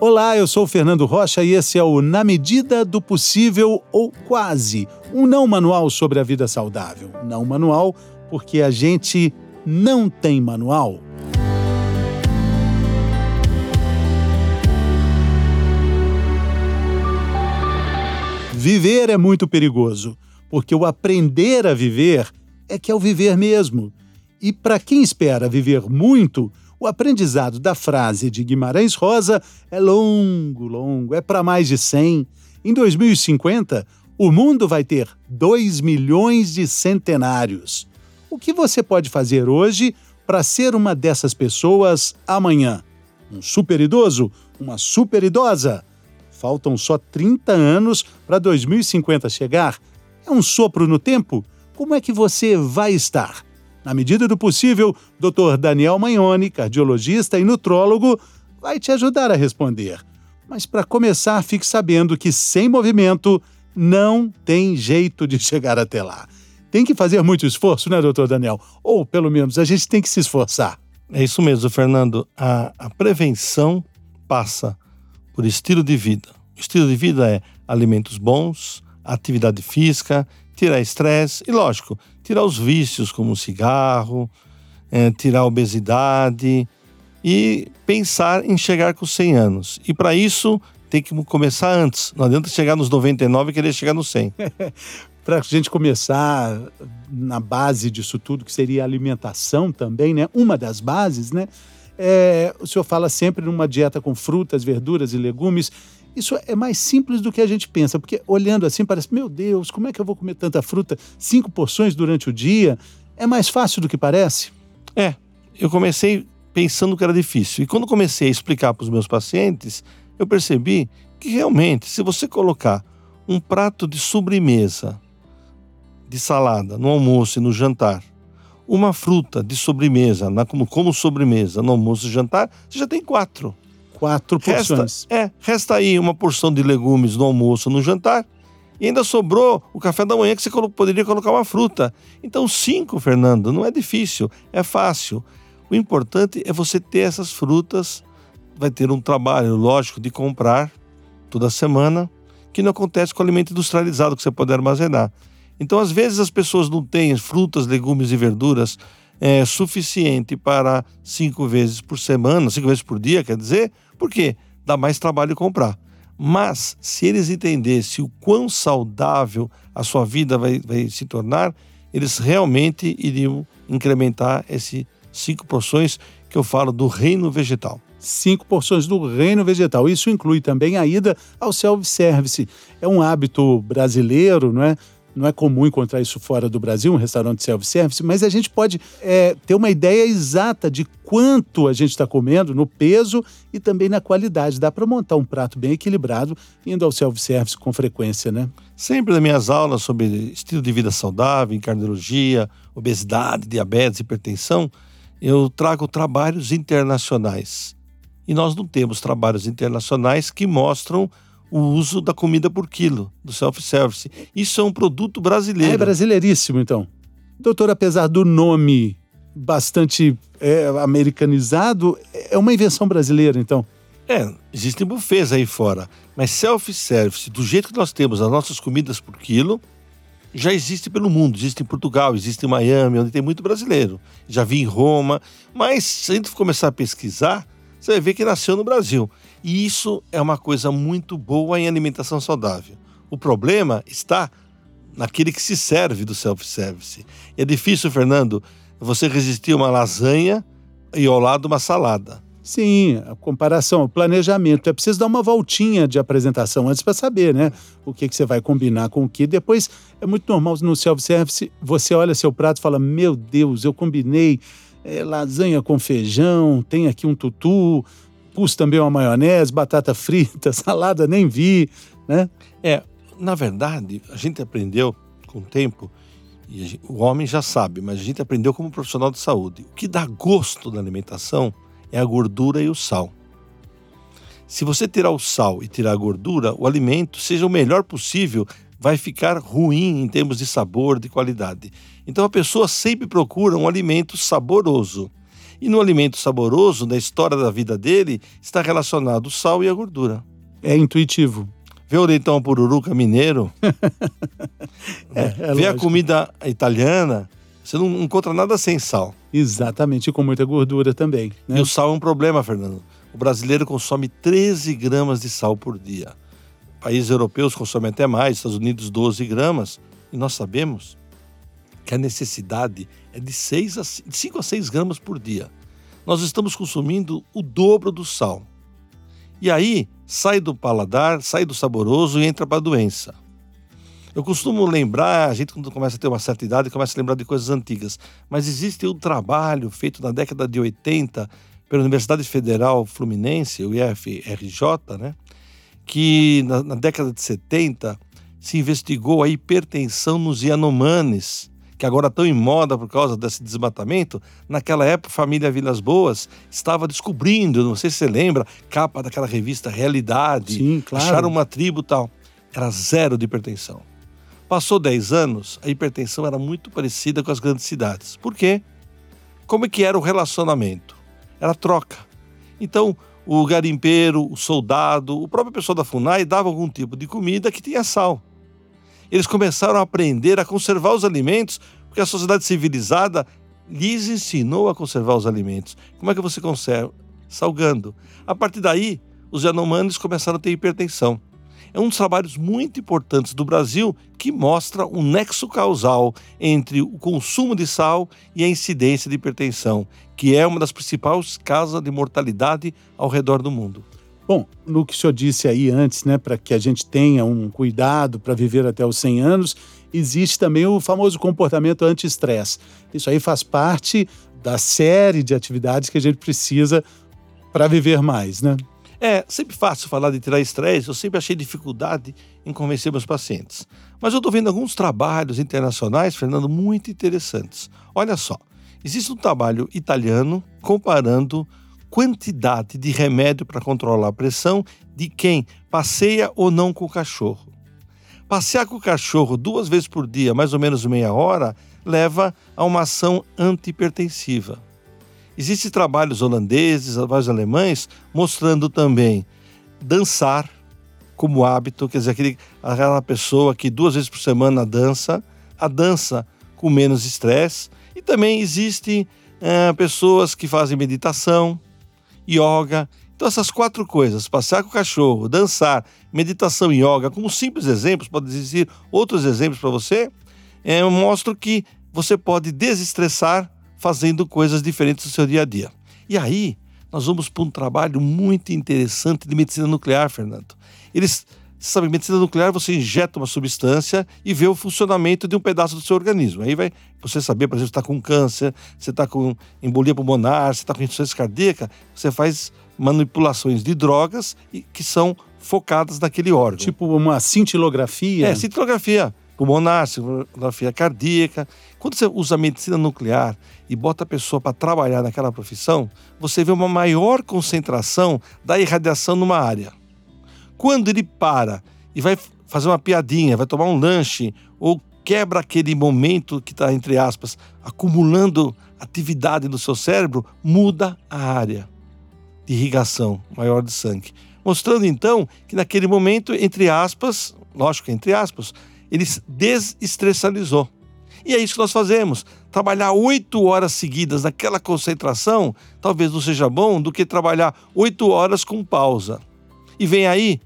Olá, eu sou o Fernando Rocha e esse é o Na Medida do Possível ou Quase, um não manual sobre a vida saudável. Não manual porque a gente não tem manual. Viver é muito perigoso, porque o aprender a viver é que é o viver mesmo. E para quem espera viver muito, o aprendizado da frase de Guimarães Rosa é longo, longo, é para mais de 100. Em 2050, o mundo vai ter 2 milhões de centenários. O que você pode fazer hoje para ser uma dessas pessoas amanhã? Um super idoso? Uma super idosa? Faltam só 30 anos para 2050 chegar. É um sopro no tempo? Como é que você vai estar? Na medida do possível, Dr. Daniel Magnoni, cardiologista e nutrólogo, vai te ajudar a responder. Mas para começar, fique sabendo que sem movimento não tem jeito de chegar até lá. Tem que fazer muito esforço, né, doutor Daniel? Ou, pelo menos, a gente tem que se esforçar. É isso mesmo, Fernando. A, a prevenção passa por estilo de vida. O estilo de vida é alimentos bons, atividade física, tirar estresse e, lógico, tirar os vícios como o cigarro, é, tirar a obesidade e pensar em chegar com 100 anos. E para isso tem que começar antes. Não adianta chegar nos 99 e querer chegar nos 100. para a gente começar na base disso tudo, que seria a alimentação também, né? Uma das bases, né? É, o senhor fala sempre numa dieta com frutas, verduras e legumes. Isso é mais simples do que a gente pensa, porque olhando assim parece, meu Deus, como é que eu vou comer tanta fruta? Cinco porções durante o dia? É mais fácil do que parece? É, eu comecei pensando que era difícil. E quando comecei a explicar para os meus pacientes, eu percebi que realmente, se você colocar um prato de sobremesa, de salada, no almoço e no jantar, uma fruta de sobremesa, na, como, como sobremesa, no almoço e jantar, você já tem quatro quatro porções. Resta, é, resta aí uma porção de legumes no almoço, no jantar, e ainda sobrou o café da manhã que você poderia colocar uma fruta. Então, cinco, Fernando, não é difícil, é fácil. O importante é você ter essas frutas. Vai ter um trabalho, lógico, de comprar toda semana, que não acontece com alimento industrializado que você pode armazenar. Então, às vezes, as pessoas não têm frutas, legumes e verduras é, suficiente para cinco vezes por semana, cinco vezes por dia, quer dizer, porque dá mais trabalho comprar. Mas se eles entendessem o quão saudável a sua vida vai, vai se tornar, eles realmente iriam incrementar esses cinco porções que eu falo do reino vegetal. Cinco porções do reino vegetal. Isso inclui também a ida ao self-service. É um hábito brasileiro, não é? não é comum encontrar isso fora do Brasil, um restaurante self-service, mas a gente pode é, ter uma ideia exata de quanto a gente está comendo, no peso e também na qualidade. Dá para montar um prato bem equilibrado indo ao self-service com frequência, né? Sempre nas minhas aulas sobre estilo de vida saudável, cardiologia, obesidade, diabetes, hipertensão, eu trago trabalhos internacionais. E nós não temos trabalhos internacionais que mostram o uso da comida por quilo, do self-service. Isso é um produto brasileiro. É brasileiríssimo, então. Doutor, apesar do nome bastante é, americanizado, é uma invenção brasileira, então. É, existem buffets aí fora, mas self-service, do jeito que nós temos as nossas comidas por quilo, já existe pelo mundo. Existe em Portugal, existe em Miami, onde tem muito brasileiro. Já vi em Roma, mas se a gente começar a pesquisar, você vai ver que nasceu no Brasil. E isso é uma coisa muito boa em alimentação saudável. O problema está naquele que se serve do self-service. É difícil, Fernando, você resistir uma lasanha e ao lado uma salada. Sim, a comparação, o planejamento. É preciso dar uma voltinha de apresentação antes para saber, né? O que, que você vai combinar com o que. Depois, é muito normal no self-service, você olha seu prato e fala: Meu Deus, eu combinei é, lasanha com feijão, tem aqui um tutu, pus também uma maionese, batata frita, salada, nem vi, né? É, na verdade, a gente aprendeu com o tempo, e o homem já sabe, mas a gente aprendeu como profissional de saúde. O que dá gosto da alimentação é a gordura e o sal. Se você tirar o sal e tirar a gordura, o alimento, seja o melhor possível, vai ficar ruim em termos de sabor, de qualidade. Então a pessoa sempre procura um alimento saboroso. E no alimento saboroso, na história da vida dele, está relacionado o sal e a gordura. É intuitivo. Vê o leitão pururuca mineiro, É, é vê a comida italiana, você não encontra nada sem sal. Exatamente, e com muita gordura também. Né? E o sal é um problema, Fernando. O brasileiro consome 13 gramas de sal por dia. Países europeus consomem até mais, Estados Unidos 12 gramas. E nós sabemos que a necessidade é de, 6 a, de 5 a 6 gramas por dia. Nós estamos consumindo o dobro do sal. E aí sai do paladar, sai do saboroso e entra para a doença. Eu costumo lembrar, a gente quando começa a ter uma certa idade, começa a lembrar de coisas antigas, mas existe um trabalho feito na década de 80 pela Universidade Federal Fluminense, o IFRJ, né? que na, na década de 70 se investigou a hipertensão nos Yanomamis, que agora estão em moda por causa desse desmatamento. Naquela época, a família Vilas Boas estava descobrindo, não sei se você lembra, capa daquela revista Realidade. Sim, claro. Acharam uma tribo e tal. Era zero de hipertensão. Passou 10 anos, a hipertensão era muito parecida com as grandes cidades. Por quê? Como é que era o relacionamento? Era troca. Então, o garimpeiro, o soldado, o próprio pessoal da FUNAI dava algum tipo de comida que tinha sal. Eles começaram a aprender a conservar os alimentos, porque a sociedade civilizada lhes ensinou a conservar os alimentos. Como é que você conserva? Salgando. A partir daí, os Yanomamis começaram a ter hipertensão. É um dos trabalhos muito importantes do Brasil que mostra um nexo causal entre o consumo de sal e a incidência de hipertensão, que é uma das principais causas de mortalidade ao redor do mundo. Bom, no que o senhor disse aí antes, né, para que a gente tenha um cuidado para viver até os 100 anos, existe também o famoso comportamento anti-estresse. Isso aí faz parte da série de atividades que a gente precisa para viver mais, né? É sempre fácil falar de tirar estresse, eu sempre achei dificuldade em convencer meus pacientes. Mas eu estou vendo alguns trabalhos internacionais, Fernando, muito interessantes. Olha só, existe um trabalho italiano comparando quantidade de remédio para controlar a pressão de quem passeia ou não com o cachorro. Passear com o cachorro duas vezes por dia, mais ou menos meia hora, leva a uma ação antihipertensiva. Existem trabalhos holandeses, trabalhos alemães, mostrando também dançar como hábito, quer dizer, aquele, aquela pessoa que duas vezes por semana dança, a dança com menos estresse. E também existem eh, pessoas que fazem meditação, yoga. Então, essas quatro coisas, passear com o cachorro, dançar, meditação e yoga, como simples exemplos, pode existir outros exemplos para você, eh, mostram que você pode desestressar fazendo coisas diferentes do seu dia a dia. E aí, nós vamos para um trabalho muito interessante de medicina nuclear, Fernando. Eles, sabe, medicina nuclear você injeta uma substância e vê o funcionamento de um pedaço do seu organismo. Aí vai você saber, por exemplo, você está com câncer, você está com embolia pulmonar, você está com insuficiência cardíaca, você faz manipulações de drogas e- que são focadas naquele órgão. Tipo uma cintilografia. É, cintilografia pulmonar, cintilografia cardíaca. Quando você usa medicina nuclear e bota a pessoa para trabalhar naquela profissão, você vê uma maior concentração da irradiação numa área. Quando ele para e vai fazer uma piadinha, vai tomar um lanche ou quebra aquele momento que está, entre aspas, acumulando atividade no seu cérebro, muda a área de irrigação maior de sangue. Mostrando então que naquele momento, entre aspas, lógico, entre aspas, ele se desestressalizou. E é isso que nós fazemos. Trabalhar oito horas seguidas naquela concentração talvez não seja bom do que trabalhar oito horas com pausa. E vem aí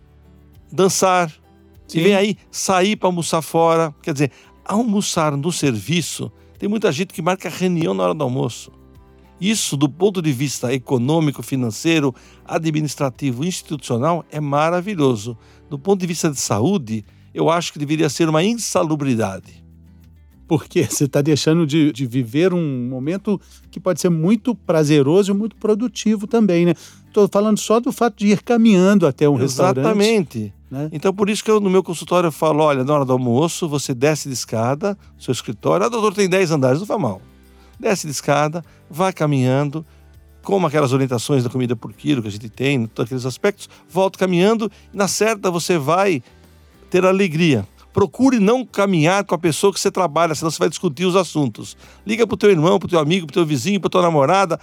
dançar, Sim. e vem aí sair para almoçar fora. Quer dizer, almoçar no serviço, tem muita gente que marca reunião na hora do almoço. Isso, do ponto de vista econômico, financeiro, administrativo, institucional, é maravilhoso. Do ponto de vista de saúde, eu acho que deveria ser uma insalubridade. Porque você está deixando de, de viver um momento que pode ser muito prazeroso e muito produtivo também, né? Estou falando só do fato de ir caminhando até um restaurante. Exatamente. Né? Então, por isso que eu, no meu consultório, eu falo: olha, na hora do almoço, você desce de escada, seu escritório. Ah, doutor, tem 10 andares, não faz mal. Desce de escada, vai caminhando, como aquelas orientações da comida por quilo que a gente tem, todos aqueles aspectos, volta caminhando, e na certa você vai ter alegria. Procure não caminhar com a pessoa que você trabalha, senão você vai discutir os assuntos. Liga para o teu irmão, para o teu amigo, para o teu vizinho, para tua namorada.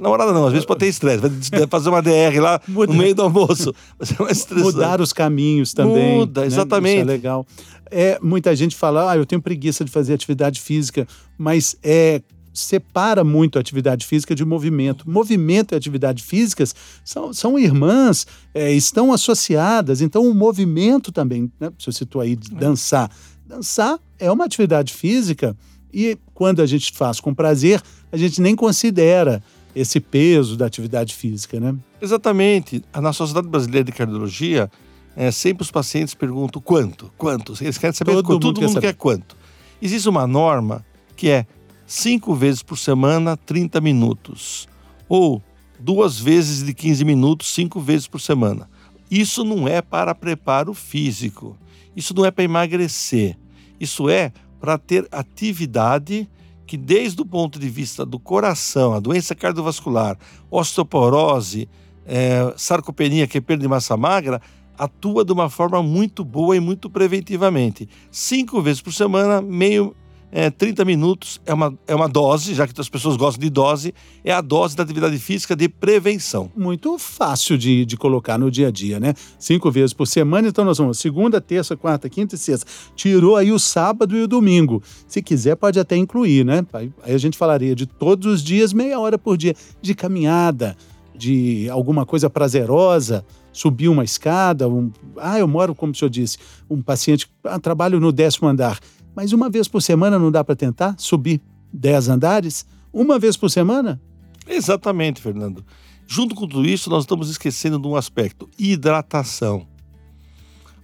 Namorada não, às vezes pode ter estresse, vai fazer uma DR lá Muda. no meio do almoço. Ser mais Mudar os caminhos também. Muda, exatamente. Né? Isso é legal. É, muita gente fala, ah, eu tenho preguiça de fazer atividade física, mas é separa muito a atividade física de movimento. Movimento e atividade físicas são, são irmãs, é, estão associadas. Então, o movimento também, né? você citou aí dançar. Dançar é uma atividade física e quando a gente faz com prazer, a gente nem considera esse peso da atividade física, né? Exatamente. Na Sociedade Brasileira de Cardiologia, é, sempre os pacientes perguntam quanto, quanto. Eles querem saber todo quanto. Mundo todo mundo quer, quer quanto. Existe uma norma que é cinco vezes por semana, 30 minutos. Ou duas vezes de 15 minutos, cinco vezes por semana. Isso não é para preparo físico. Isso não é para emagrecer. Isso é para ter atividade que, desde o ponto de vista do coração, a doença cardiovascular, osteoporose, é, sarcopenia, que é perda de massa magra, atua de uma forma muito boa e muito preventivamente. Cinco vezes por semana, meio é, 30 minutos é uma, é uma dose, já que as pessoas gostam de dose, é a dose da atividade física de prevenção. Muito fácil de, de colocar no dia a dia, né? Cinco vezes por semana, então nós vamos segunda, terça, quarta, quinta e sexta. Tirou aí o sábado e o domingo. Se quiser, pode até incluir, né? Aí a gente falaria de todos os dias, meia hora por dia, de caminhada, de alguma coisa prazerosa subir uma escada, um, ah, eu moro, como o senhor disse, um paciente, ah, trabalho no décimo andar. Mas uma vez por semana não dá para tentar subir 10 andares? Uma vez por semana? Exatamente, Fernando. Junto com tudo isso, nós estamos esquecendo de um aspecto: hidratação.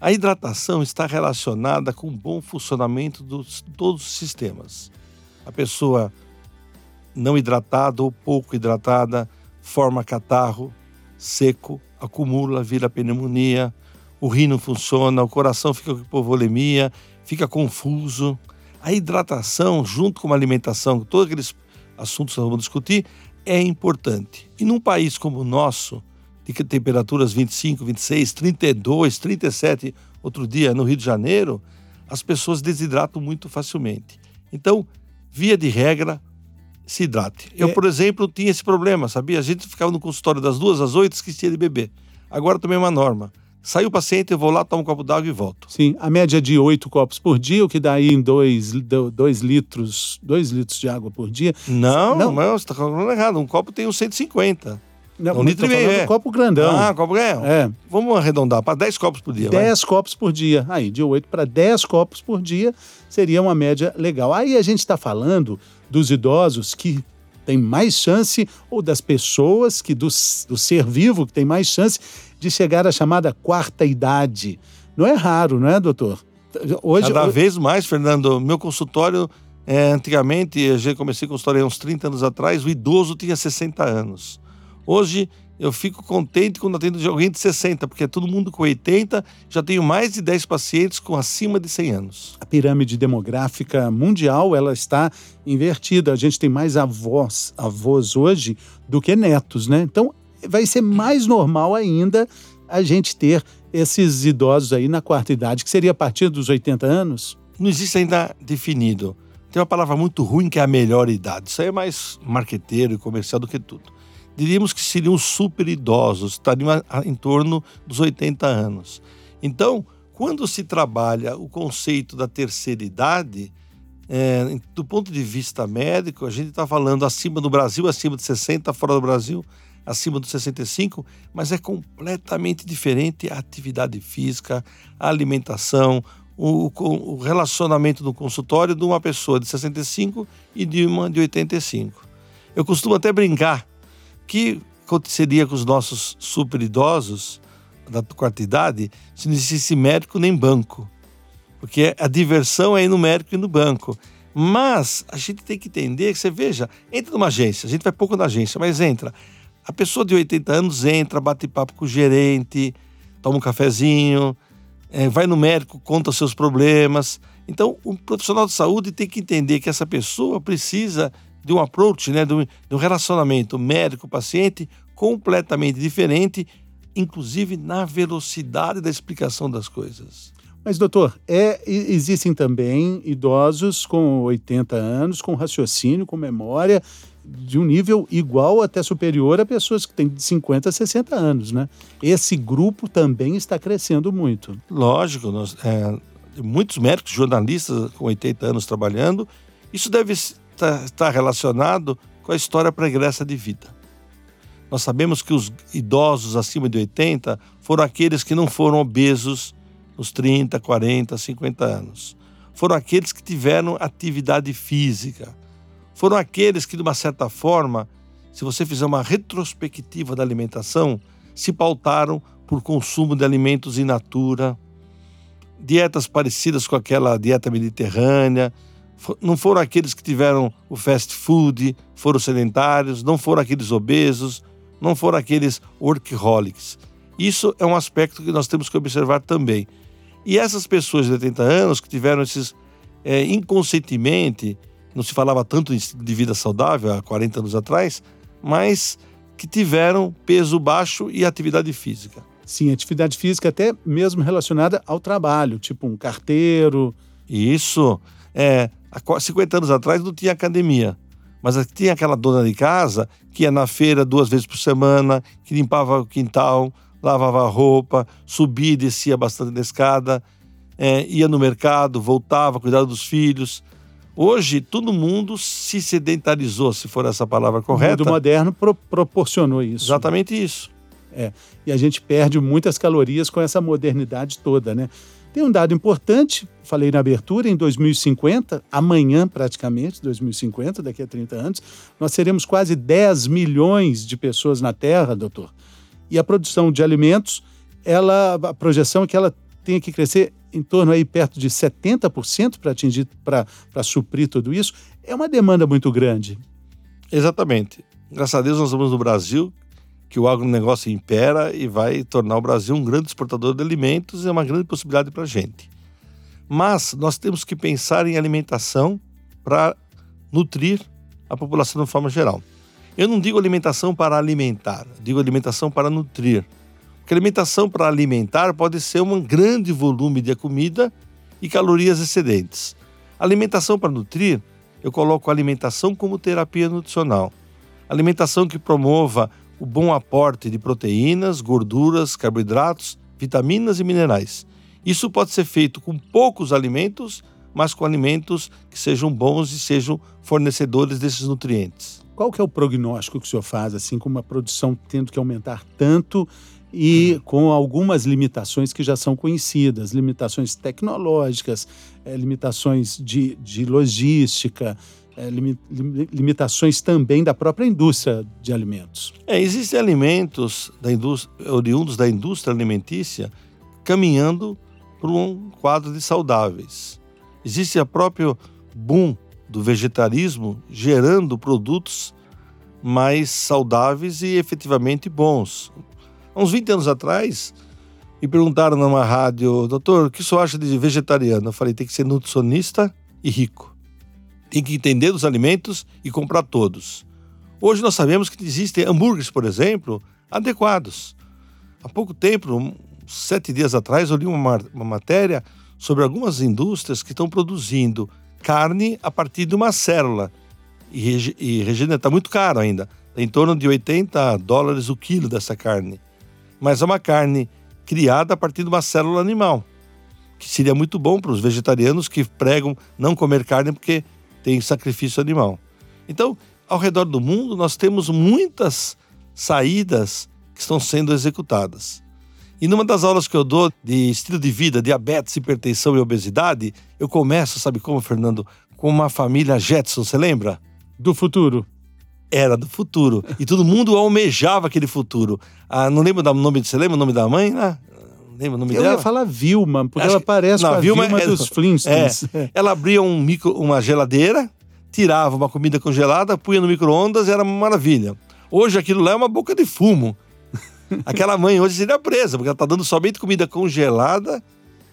A hidratação está relacionada com o bom funcionamento de todos os sistemas. A pessoa não hidratada ou pouco hidratada forma catarro, seco, acumula, vira pneumonia, o rim não funciona, o coração fica com hipovolemia fica confuso. A hidratação, junto com uma alimentação, todos aqueles assuntos que nós vamos discutir, é importante. E num país como o nosso, de temperaturas 25, 26, 32, 37, outro dia no Rio de Janeiro, as pessoas desidratam muito facilmente. Então, via de regra, se hidrate. Eu, é... por exemplo, tinha esse problema, sabia? A gente ficava no consultório das duas às oito, esquecia de beber. Agora também é uma norma. Saiu o paciente, eu vou lá, tomo um copo d'água e volto. Sim, a média é de oito copos por dia, o que dá aí em dois, dois litros, dois litros de água por dia. Não, não, não você está falando errado. Um copo tem uns 150. Não, um litro e meio. É. copo grandão. Ah, copo grandão. É. Vamos arredondar para 10 copos por dia. 10 copos por dia. Aí, de 8 para 10 copos por dia seria uma média legal. Aí a gente está falando dos idosos que tem mais chance, ou das pessoas que do, do ser vivo que tem mais chance de chegar à chamada quarta idade. Não é raro, não é, doutor? Hoje, Cada vez mais, Fernando. Meu consultório, é, antigamente, eu comecei a consultório uns 30 anos atrás, o idoso tinha 60 anos. Hoje, eu fico contente quando atendo de alguém de 60, porque é todo mundo com 80, já tenho mais de 10 pacientes com acima de 100 anos. A pirâmide demográfica mundial, ela está invertida. A gente tem mais avós, avós hoje do que netos, né? Então, vai ser mais normal ainda a gente ter esses idosos aí na quarta idade, que seria a partir dos 80 anos? Não existe ainda definido. Tem uma palavra muito ruim que é a melhor idade. Isso aí é mais marqueteiro e comercial do que tudo. Diríamos que seriam super idosos, estariam em torno dos 80 anos. Então, quando se trabalha o conceito da terceira idade, é, do ponto de vista médico, a gente está falando acima do Brasil, acima de 60, fora do Brasil, acima dos 65, mas é completamente diferente a atividade física, a alimentação, o, o relacionamento no consultório de uma pessoa de 65 e de uma de 85. Eu costumo até brincar que aconteceria com os nossos super idosos da quarta idade se não existisse médico nem banco. Porque a diversão é ir no médico e no banco. Mas a gente tem que entender que você veja, entra numa agência, a gente vai pouco na agência, mas entra. A pessoa de 80 anos entra, bate papo com o gerente, toma um cafezinho, é, vai no médico, conta seus problemas. Então, o profissional de saúde tem que entender que essa pessoa precisa de um approach, né, de um, de um relacionamento médico-paciente completamente diferente, inclusive na velocidade da explicação das coisas. Mas, doutor, é, existem também idosos com 80 anos, com raciocínio, com memória, de um nível igual até superior a pessoas que têm de 50 a 60 anos, né? Esse grupo também está crescendo muito. Lógico, nós, é, muitos médicos, jornalistas com 80 anos trabalhando, isso deve estar relacionado com a história pregressa de vida. Nós sabemos que os idosos acima de 80 foram aqueles que não foram obesos nos 30, 40, 50 anos. Foram aqueles que tiveram atividade física. Foram aqueles que, de uma certa forma, se você fizer uma retrospectiva da alimentação, se pautaram por consumo de alimentos in natura, dietas parecidas com aquela dieta mediterrânea. Não foram aqueles que tiveram o fast food, foram sedentários, não foram aqueles obesos, não foram aqueles workaholics. Isso é um aspecto que nós temos que observar também. E essas pessoas de 80 anos que tiveram esses é, inconscientemente, não se falava tanto de vida saudável há 40 anos atrás, mas que tiveram peso baixo e atividade física. Sim, atividade física até mesmo relacionada ao trabalho, tipo um carteiro. Isso. É, há 50 anos atrás não tinha academia, mas tinha aquela dona de casa que ia na feira duas vezes por semana, que limpava o quintal, lavava roupa, subia e descia bastante na escada, é, ia no mercado, voltava, cuidava dos filhos. Hoje, todo mundo se sedentarizou, se for essa palavra correta. O mundo moderno pro proporcionou isso. Exatamente isso. É, e a gente perde muitas calorias com essa modernidade toda, né? Tem um dado importante, falei na abertura, em 2050, amanhã praticamente, 2050, daqui a 30 anos, nós seremos quase 10 milhões de pessoas na Terra, doutor. E a produção de alimentos, ela, a projeção é que ela tenha que crescer em torno aí perto de 70% para atingir, para suprir tudo isso. É uma demanda muito grande. Exatamente. Graças a Deus nós estamos no Brasil, que o agronegócio impera e vai tornar o Brasil um grande exportador de alimentos é uma grande possibilidade para a gente. Mas nós temos que pensar em alimentação para nutrir a população de forma geral. Eu não digo alimentação para alimentar, digo alimentação para nutrir. Porque alimentação para alimentar pode ser um grande volume de comida e calorias excedentes. Alimentação para nutrir, eu coloco alimentação como terapia nutricional. Alimentação que promova o bom aporte de proteínas, gorduras, carboidratos, vitaminas e minerais. Isso pode ser feito com poucos alimentos, mas com alimentos que sejam bons e sejam fornecedores desses nutrientes. Qual que é o prognóstico que o senhor faz, assim, com uma produção tendo que aumentar tanto e com algumas limitações que já são conhecidas, limitações tecnológicas, é, limitações de, de logística, é, limitações também da própria indústria de alimentos. É, existem alimentos da indústria, oriundos da indústria alimentícia caminhando para um quadro de saudáveis. Existe a próprio boom do vegetarismo gerando produtos mais saudáveis e efetivamente bons. Há uns 20 anos atrás, me perguntaram numa rádio, doutor, o que o senhor acha de vegetariano? Eu falei, tem que ser nutricionista e rico. Tem que entender dos alimentos e comprar todos. Hoje nós sabemos que existem hambúrgueres, por exemplo, adequados. Há pouco tempo, sete dias atrás, eu li uma, uma matéria sobre algumas indústrias que estão produzindo carne a partir de uma célula. E, e regenera, está muito caro ainda. Tá em torno de 80 dólares o quilo dessa carne. Mas é uma carne criada a partir de uma célula animal. Que seria muito bom para os vegetarianos que pregam não comer carne porque tem sacrifício animal. Então, ao redor do mundo, nós temos muitas saídas que estão sendo executadas. E numa das aulas que eu dou de estilo de vida, diabetes, hipertensão e obesidade, eu começo, sabe como, Fernando? Com uma família Jetson, você lembra? Do futuro. Era do futuro. E todo mundo almejava aquele futuro. Ah, não lembro do nome, você lembra o nome da mãe, né? Lembra o nome eu dela? Eu ia falar Vilma, porque Acho ela parece não, com a Vilma, Vilma é, dos Flintstones. É, ela abria um micro, uma geladeira, tirava uma comida congelada, punha no micro-ondas, era uma maravilha. Hoje aquilo lá é uma boca de fumo. Aquela mãe hoje seria presa, porque ela está dando somente comida congelada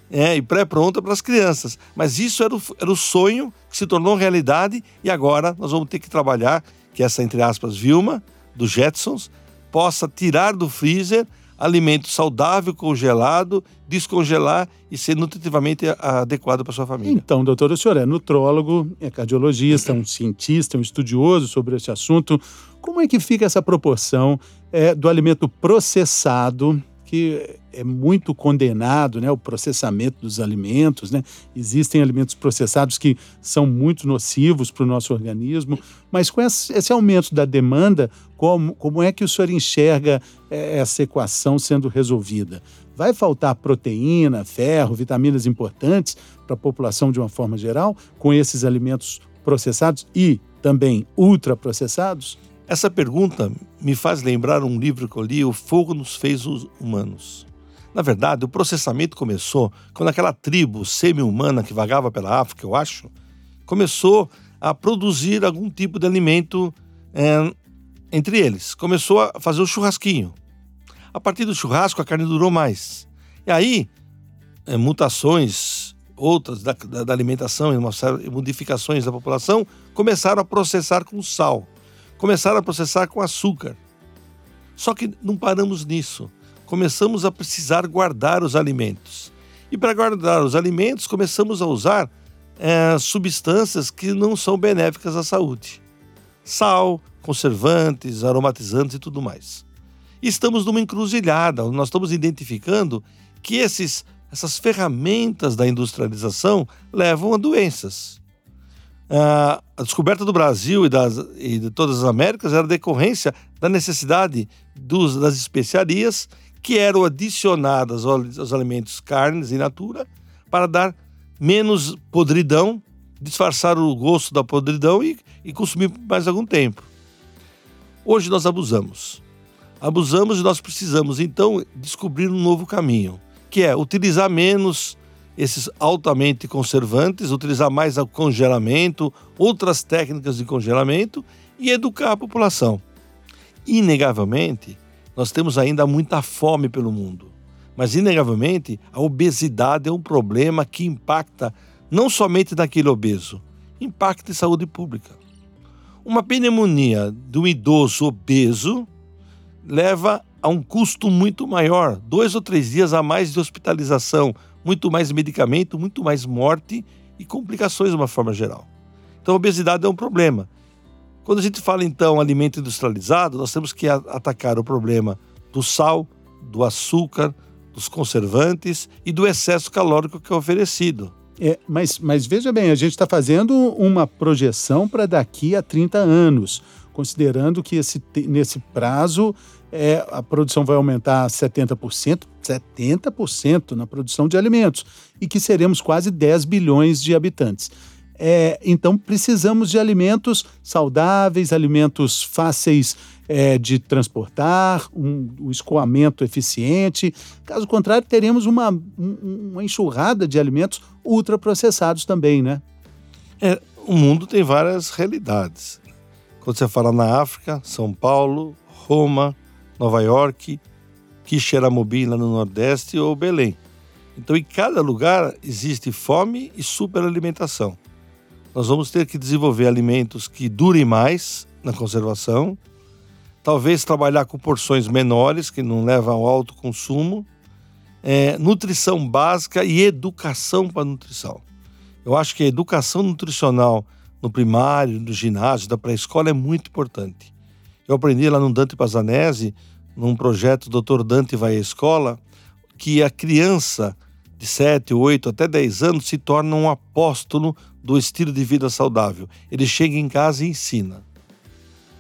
é, e pré-pronta para as crianças. Mas isso era o, era o sonho que se tornou realidade e agora nós vamos ter que trabalhar que essa, entre aspas, Vilma, dos Jetsons, possa tirar do freezer alimento saudável, congelado, descongelar e ser nutritivamente adequado para sua família. Então, doutor, o senhor é nutrólogo, é cardiologista, um cientista, um estudioso sobre esse assunto. Como é que fica essa proporção é, do alimento processado que é muito condenado, né, o processamento dos alimentos, né? Existem alimentos processados que são muito nocivos para o nosso organismo, mas com esse aumento da demanda, como, como é que o senhor enxerga é, essa equação sendo resolvida? Vai faltar proteína, ferro, vitaminas importantes para a população de uma forma geral com esses alimentos processados e também ultraprocessados? Essa pergunta me faz lembrar um livro que eu li, O Fogo nos Fez Humanos. Na verdade, o processamento começou quando aquela tribo semi-humana que vagava pela África, eu acho, começou a produzir algum tipo de alimento é, entre eles. Começou a fazer o churrasquinho. A partir do churrasco, a carne durou mais. E aí, é, mutações outras da, da, alimentação e modificações da população começaram a processar com sal começaram a processar com açúcar. Só que não paramos nisso. Começamos a precisar guardar os alimentos. E para guardar os alimentos, começamos a usar é, substâncias que não são benéficas à saúde: sal, conservantes, aromatizantes e tudo mais. Estamos numa encruzilhada, nós estamos identificando que esses, essas ferramentas da industrialização levam a doenças. Ah, a descoberta do Brasil e, das, e de todas as Américas era decorrência da necessidade dos, das especiarias que eram adicionadas aos, alimentos carnes in natura para dar menos podridão, disfarçar o gosto da podridão e, e consumir por mais algum tempo. Hoje nós abusamos. Abusamos e nós precisamos então descobrir um novo caminho, que é utilizar menos esses altamente conservantes, utilizar mais o congelamento, outras técnicas de congelamento e educar a população. Inegavelmente, nós temos ainda muita fome pelo mundo, mas inegavelmente a obesidade é um problema que impacta não somente naquele obeso, impacta em saúde pública. Uma pneumonia de um idoso obeso leva a um custo muito maior, dois ou três dias a mais de hospitalização, muito mais medicamento, muito mais morte e complicações de uma forma geral. Então, a obesidade é um problema. Quando a gente fala, então, alimento industrializado, nós temos que atacar o problema do sal, do açúcar, dos conservantes e do excesso calórico que é oferecido. É, mas, mas veja bem, a gente está fazendo uma projeção para daqui a 30 anos, considerando que esse, nesse prazo é, a produção vai aumentar 70%, 70% na produção de alimentos, e que seremos quase 10 bilhões de habitantes. É, então, precisamos de alimentos saudáveis, alimentos fáceis é, de transportar, um, um, escoamento eficiente. Caso contrário, teremos uma, um, uma enxurrada de alimentos ultraprocessados também, né? É, o mundo tem várias realidades. Quando você fala na África, São Paulo, Roma, Nova York, Quixeramobim lá no Nordeste ou Belém. Então, em cada lugar existe fome e superalimentação. Nós vamos ter que desenvolver alimentos que durem mais na conservação, talvez trabalhar com porções menores, que não levam ao alto consumo, é, nutrição básica e educação para nutrição. Eu acho que a educação nutricional no primário, no ginásio, da pré-escola é muito importante. Eu aprendi lá no Dante Pazanese num projeto Doutor Dante vai à escola, que a criança de 7, 8 até 10 anos se torna um apóstolo do estilo de vida saudável. Ele chega em casa e ensina.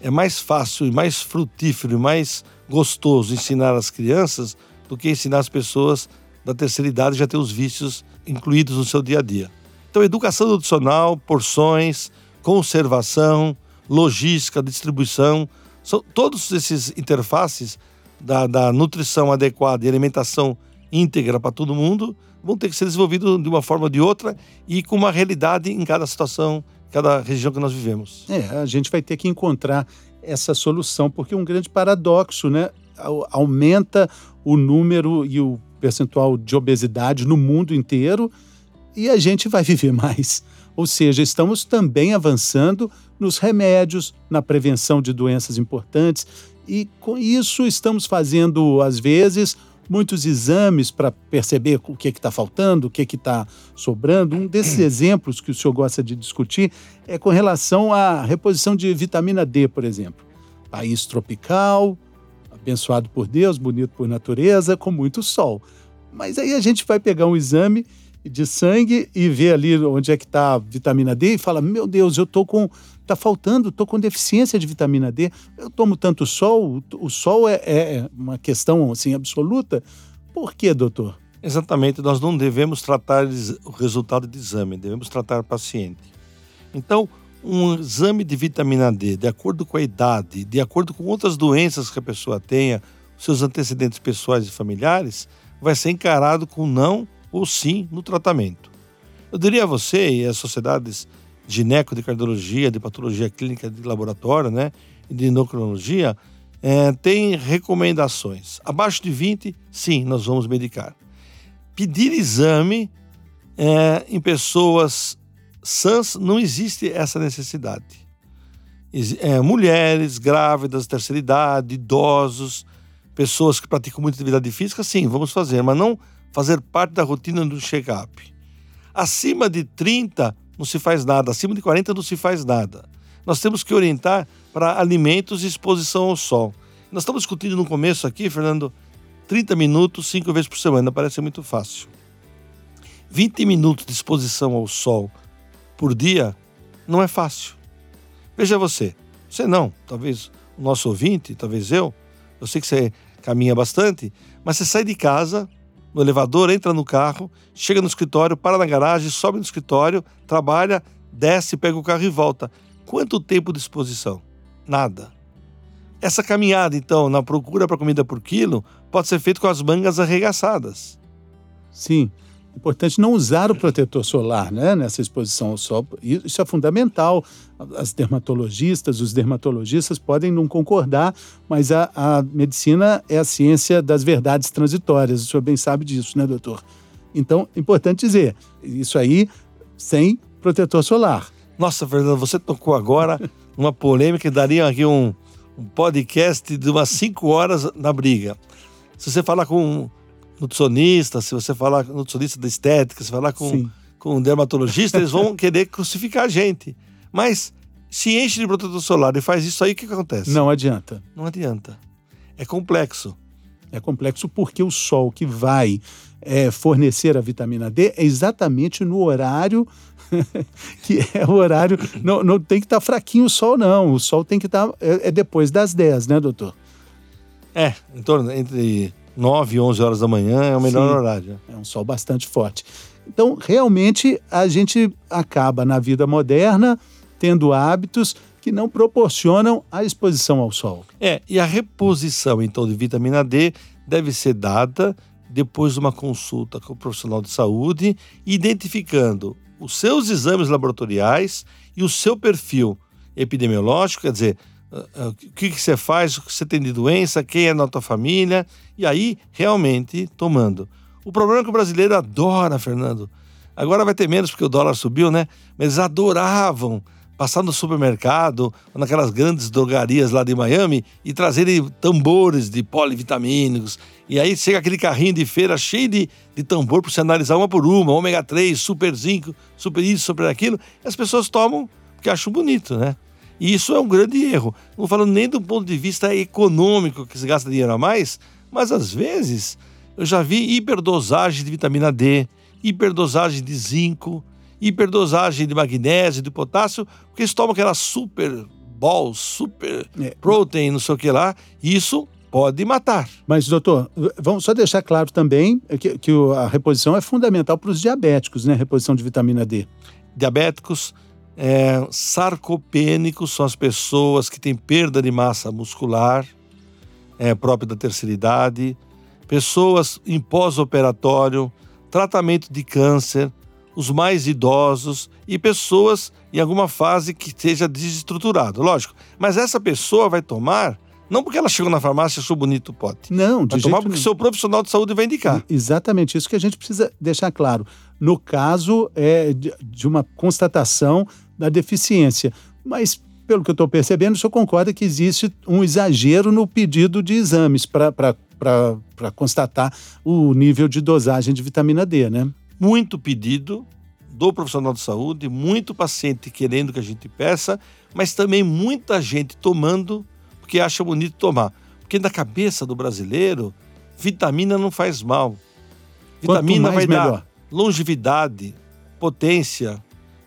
É mais fácil e mais frutífero e mais gostoso ensinar as crianças do que ensinar as pessoas da terceira idade já ter os vícios incluídos no seu dia a dia. Então, educação nutricional, porções, conservação, logística, distribuição, são, todos esses interfaces da, da nutrição adequada e alimentação íntegra para todo mundo vão ter que ser desenvolvidos de uma forma ou de outra e com uma realidade em cada situação, cada região que nós vivemos. É, a gente vai ter que encontrar essa solução, porque é um grande paradoxo, né? Aumenta o número e o percentual de obesidade no mundo inteiro e a gente vai viver mais. Ou seja, estamos também avançando nos remédios, na prevenção de doenças importantes. E com isso estamos fazendo, às vezes, muitos exames para perceber o que está faltando, o que está sobrando. Um desses exemplos que o senhor gosta de discutir é com relação à reposição de vitamina D, por exemplo. País tropical, abençoado por Deus, bonito por natureza, com muito sol. Mas aí a gente vai pegar um exame de sangue e ver ali onde é que está a vitamina D e fala: Meu Deus, eu estou com. Está faltando, estou com deficiência de vitamina D. Eu tomo tanto sol, o, sol é, é, uma questão assim absoluta. Por quê, doutor? Exatamente, nós não devemos tratar o resultado de exame, devemos tratar o paciente. Então, um exame de vitamina D, de acordo com a idade, de acordo com outras doenças que a pessoa tenha, seus antecedentes pessoais e familiares, vai ser encarado com não ou sim no tratamento. Eu diria a você e as sociedades de gineco, de cardiologia, de patologia clínica de laboratório, né, e de endocrinologia, é, tem recomendações. Abaixo de 20, sim, nós vamos medicar. Pedir exame é, em pessoas sãs, não existe essa necessidade. É, mulheres, grávidas, terceira idade, idosos, pessoas que praticam muita atividade física, sim, vamos fazer, mas não fazer parte da rotina do check-up. Acima de 30 não se faz nada, acima de 40 não se faz nada. Nós temos que orientar para alimentos e exposição ao sol. Nós estamos discutindo no começo aqui, Fernando, 30 minutos, cinco vezes por semana, parece muito fácil. 20 minutos de exposição ao sol por dia não é fácil. Veja você, você não, talvez o nosso ouvinte, talvez eu, eu sei que você caminha bastante, mas você sai de casa no elevador, entra no carro, chega no escritório, para na garagem, sobe no escritório, trabalha, desce, pega o carro e volta. Quanto tempo de exposição? Nada. Essa caminhada, então, na procura para comida por quilo, pode ser feita com as mangas arregaçadas. Sim. Importante não usar o protetor solar né, nessa exposição ao sol. Isso é fundamental. As dermatologistas, os dermatologistas podem não concordar, mas a, a medicina é a ciência das verdades transitórias. O senhor bem sabe disso, né, doutor? Então, importante dizer, isso aí sem protetor solar. Nossa, Fernando, você tocou agora uma polêmica que daria aqui um, um podcast de umas cinco horas na briga. Se você falar com nutricionista, se você falar com nutricionista da estética, se falar com, com um dermatologista, eles vão querer crucificar a gente. Mas se enche de protetor solar e faz isso aí, o que acontece? Não adianta. Não adianta. É complexo. É complexo porque o sol que vai é, fornecer a vitamina D é exatamente no horário que é o horário. Não, não tem que estar tá fraquinho o sol, não. O sol tem que estar. Tá, é, é, depois das 10, né, doutor? É, em torno entre 9, 11 horas da manhã é o melhor Sim, horário. É um sol bastante forte. Então, realmente, a gente acaba na vida moderna tendo hábitos que não proporcionam a exposição ao sol. É, e a reposição, então, de vitamina D deve ser dada depois de uma consulta com o profissional de saúde, identificando os seus exames laboratoriais e o seu perfil epidemiológico, quer dizer, o que, que você faz, o que você tem de doença, quem é na tua família, e aí realmente tomando. O problema é que o brasileiro adora, Fernando. Agora vai ter menos porque o dólar subiu, né? Mas eles adoravam passar no supermercado, naquelas grandes drogarias lá de Miami e trazerem tambores de polivitamínicos. E aí chega aquele carrinho de feira cheio de, de tambor para você analisar uma por uma, ômega 3, super zinco, super isso, super aquilo. E as pessoas tomam porque acham bonito, né? E isso é um grande erro. Não falando nem do ponto de vista econômico, que se gasta dinheiro a mais, mas às vezes eu já vi hiperdosagem de vitamina D, hiperdosagem de zinco, hiperdosagem de magnésio, de potássio, porque eles tomam aquela super balls, super é. protein, não sei o que lá, isso pode matar. Mas, doutor, vamos só deixar claro também que, que a reposição é fundamental para os diabéticos, né? A reposição de vitamina D. Diabéticos, é, sarcopênicos são as pessoas que têm perda de massa muscular, é, própria da terceira idade, pessoas em pós-operatório, tratamento de câncer, os mais idosos e pessoas em alguma fase que esteja desestruturado, lógico. Mas essa pessoa vai tomar não porque ela chegou na farmácia e achou bonito o pote. Não, de vai tomar porque o seu profissional de saúde vai indicar. Exatamente, isso que a gente precisa deixar claro. No caso é, de uma constatação da deficiência. Mas pelo que eu estou percebendo, o senhor concorda que existe um exagero no pedido de exames para constatar o nível de dosagem de vitamina D, né? Muito pedido do profissional de saúde, muito paciente querendo que a gente peça, mas também muita gente tomando porque acha bonito tomar. Porque na cabeça do brasileiro, vitamina não faz mal. Vitamina vai melhor. dar longevidade, potência,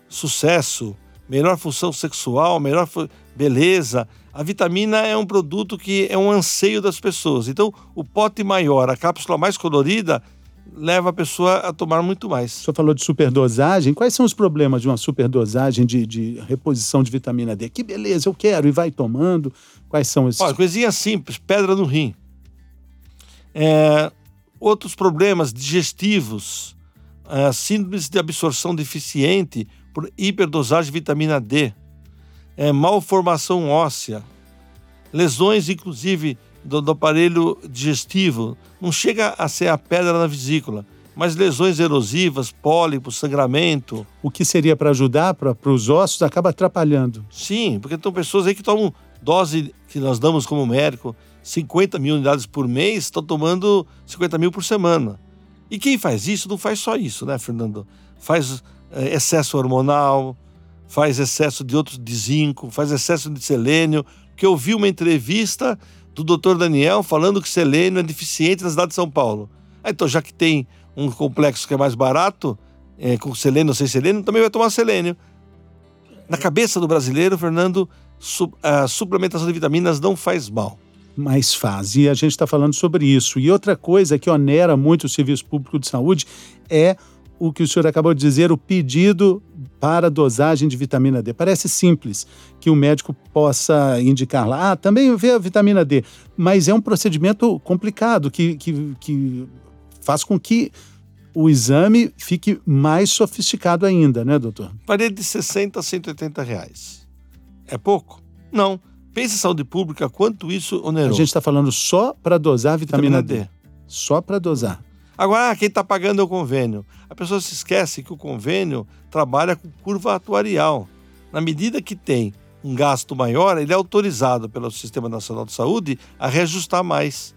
sucesso, melhor função sexual, melhor beleza. A vitamina é um produto que é um anseio das pessoas. Então, o pote maior, a cápsula mais colorida, leva a pessoa a tomar muito mais. O senhor falou de superdosagem. Quais são os problemas de uma superdosagem de, de reposição de vitamina D? Que beleza, eu quero, e vai tomando. Quais são esses? Olha, coisinha simples, pedra no rim. É, outros problemas digestivos, é, síndromes de absorção deficiente por hiperdosagem de vitamina D, é, malformação óssea, lesões, inclusive, do, do, aparelho digestivo. Não chega a ser a pedra na vesícula, mas lesões erosivas, pólipos, sangramento. O que seria para ajudar para os ossos acaba atrapalhando. Sim, porque tem pessoas aí que tomam dose que nós damos como médico, 50 mil unidades por mês, estão tomando 50 mil por semana. E quem faz isso não faz só isso, né, Fernando? Faz é, excesso hormonal, faz excesso de outros de zinco, faz excesso de selênio. Que eu vi uma entrevista do Dr. Daniel falando que selênio é deficiente na cidade de São Paulo. Ah, então, já que tem um complexo que é mais barato, é, com selênio ou sem selênio, também vai tomar selênio. Na cabeça do brasileiro, Fernando, a suplementação de vitaminas não faz mal. Mas faz. E a gente está falando sobre isso. E outra coisa que onera muito o serviço público de saúde é o que o senhor acabou de dizer, o pedido para dosagem de vitamina D. Parece simples que o médico possa indicar lá, ah, também vê a vitamina D, mas é um procedimento complicado que, que, que faz com que o exame fique mais sofisticado ainda, né, doutor? Parede de 60 a 180 reais. É pouco? Não. Pense em saúde pública, quanto isso onerou. A gente está falando só para dosar vitamina, vitamina D. D. Só para dosar. Agora, ah, quem está pagando é o convênio. A pessoa se esquece que o convênio trabalha com curva atuarial. Na medida que tem um gasto maior, ele é autorizado pelo Sistema Nacional de Saúde a reajustar mais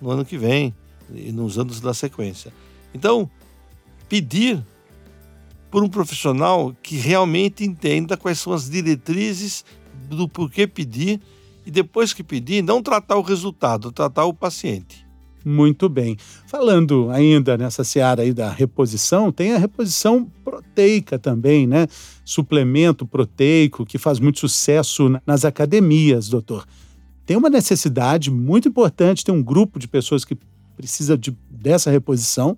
no ano que vem e nos anos da sequência. Então, pedir por um profissional que realmente entenda quais são as diretrizes do porquê pedir e depois que pedir, não tratar o resultado, tratar o paciente. Muito bem. Falando ainda nessa seara aí da reposição, tem a reposição proteica também, né? Suplemento proteico que faz muito sucesso nas academias, doutor. Tem uma necessidade muito importante, tem um grupo de pessoas que precisa de, dessa reposição,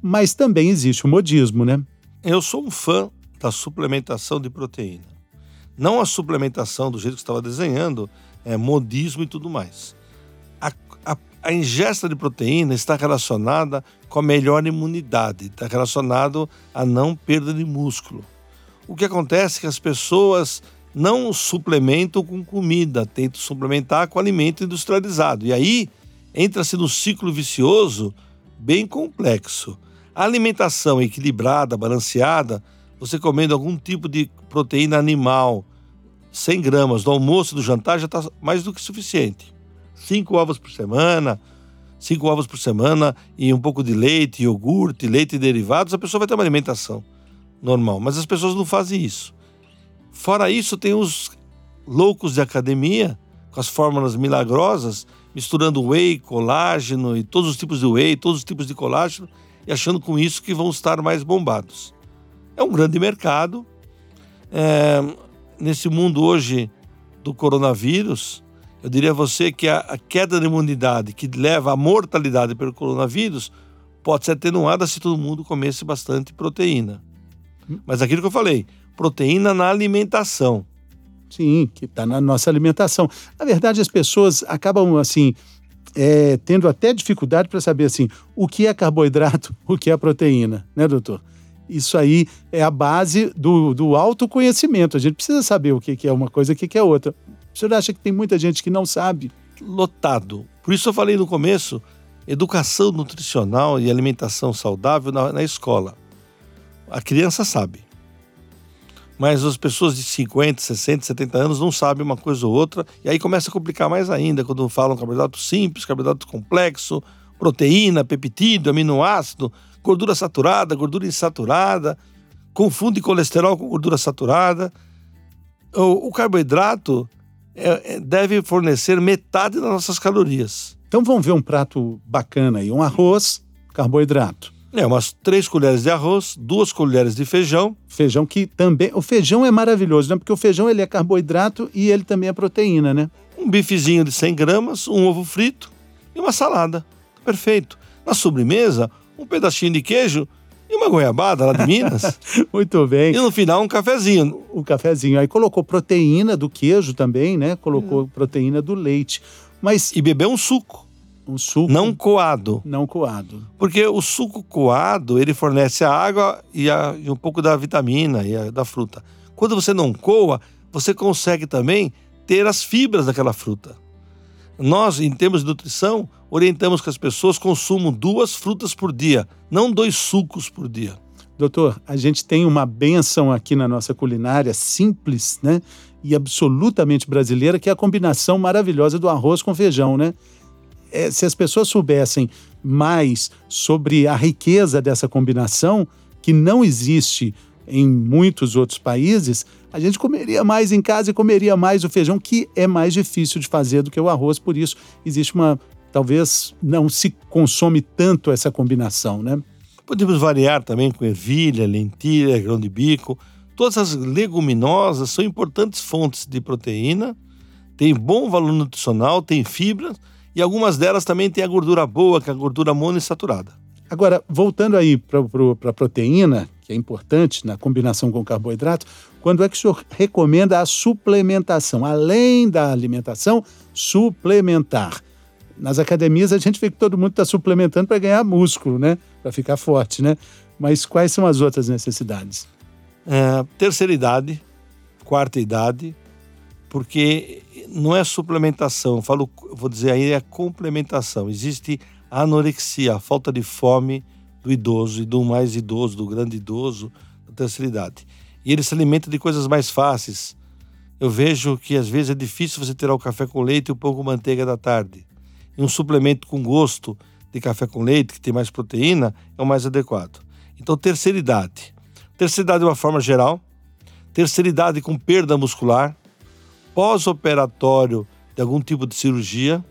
mas também existe o modismo, né? Eu sou um fã da suplementação de proteína. Não a suplementação do jeito que estava desenhando, é modismo e tudo mais. A, a, a ingesta de proteína está relacionada com a melhor imunidade, está relacionado a não perda de músculo. O que acontece é que as pessoas não suplementam com comida, tentam suplementar com alimento industrializado. E aí entra-se num ciclo vicioso bem complexo. A alimentação equilibrada, balanceada, você comendo algum tipo de proteína animal, 100 gramas do almoço do jantar já está mais do que suficiente. Cinco ovos por semana, cinco ovos por semana e um pouco de leite, iogurte, leite e derivados, a pessoa vai ter uma alimentação normal. Mas as pessoas não fazem isso. Fora isso, tem os loucos de academia, com as fórmulas milagrosas, misturando whey, colágeno e todos os tipos de whey, todos os tipos de colágeno, e achando com isso que vão estar mais bombados. É um grande mercado. É, nesse mundo hoje do coronavírus, eu diria a você que a, a queda da imunidade que leva à mortalidade pelo coronavírus pode ser atenuada se todo mundo comesse bastante proteína. Mas aquilo que eu falei, proteína na alimentação. Sim, que está na nossa alimentação. Na verdade, as pessoas acabam assim é, tendo até dificuldade para saber assim o que é carboidrato, o que é proteína, né, doutor? Isso aí é a base do, do autoconhecimento. A gente precisa saber o que, é uma coisa e o que, que é outra. O senhor acha que tem muita gente que não sabe? Lotado. Por isso eu falei no começo, educação nutricional e alimentação saudável na, na escola. A criança sabe. mas as pessoas de 50, 60, 70 anos não sabem uma coisa ou outra, e aí começa a complicar mais ainda quando falam carboidrato simples, carboidrato complexo, proteína, peptídeo, aminoácido, gordura saturada, gordura insaturada, confunde colesterol com gordura saturada. O, o carboidrato é, é, deve fornecer metade das nossas calorias. Então vamos ver um prato bacana aí, um arroz, carboidrato. É, umas três colheres de arroz, duas colheres de feijão. Feijão que também. O feijão é maravilhoso, né? Porque o feijão ele é carboidrato e ele também é proteína, né? Um bifezinho de 100 gramas, um ovo frito e uma salada. Perfeito. Na sobremesa, um pedacinho de queijo e uma goiabada lá de Minas. Muito bem. E no final, um cafezinho. Um cafezinho. Aí colocou proteína do queijo também, né? Colocou hum. proteína do leite. Mas... E beber um suco. Um suco não coado. Não coado. Porque o suco coado, ele fornece a água e, a, e um pouco da vitamina e a, da fruta. Quando você não coa, você consegue também ter as fibras daquela fruta. Nós, em termos de nutrição, orientamos que as pessoas consumam duas frutas por dia, não dois sucos por dia. Doutor, a gente tem uma benção aqui na nossa culinária simples, né? E absolutamente brasileira, que é a combinação maravilhosa do arroz com feijão, né? é, se as pessoas soubessem mais sobre a riqueza dessa combinação, que não existe em muitos outros países, a gente comeria mais em casa e comeria mais o feijão, que é mais difícil de fazer do que o arroz, por isso existe uma. Talvez não se consome tanto essa combinação, né? Podemos variar também com ervilha, lentilha, grão de bico. Todas as leguminosas são importantes fontes de proteína, têm bom valor nutricional, têm fibras e algumas delas também têm a gordura boa, que é a gordura monoinsaturada. Agora, voltando aí para a proteína, que é importante na combinação com carboidrato, quando é que o senhor recomenda a suplementação? Além da alimentação, suplementar. Nas academias a gente vê que todo mundo está suplementando para ganhar músculo, né? Para ficar forte, né? Mas quais são as outras necessidades? É, terceira idade, quarta idade, porque não é suplementação, falo, vou dizer aí é complementação. Existe a anorexia, a falta de fome do idoso e do mais idoso, do grande idoso, da terceira idade. E ele se alimenta de coisas mais fáceis. Eu vejo que às vezes é difícil você tirar o café com leite e o pão com manteiga da tarde. E um suplemento com gosto de café com leite, que tem mais proteína, é o mais adequado. Então, terceira idade. Terceira idade de uma forma geral. Terceira idade com perda muscular pós-operatório de algum tipo de cirurgia,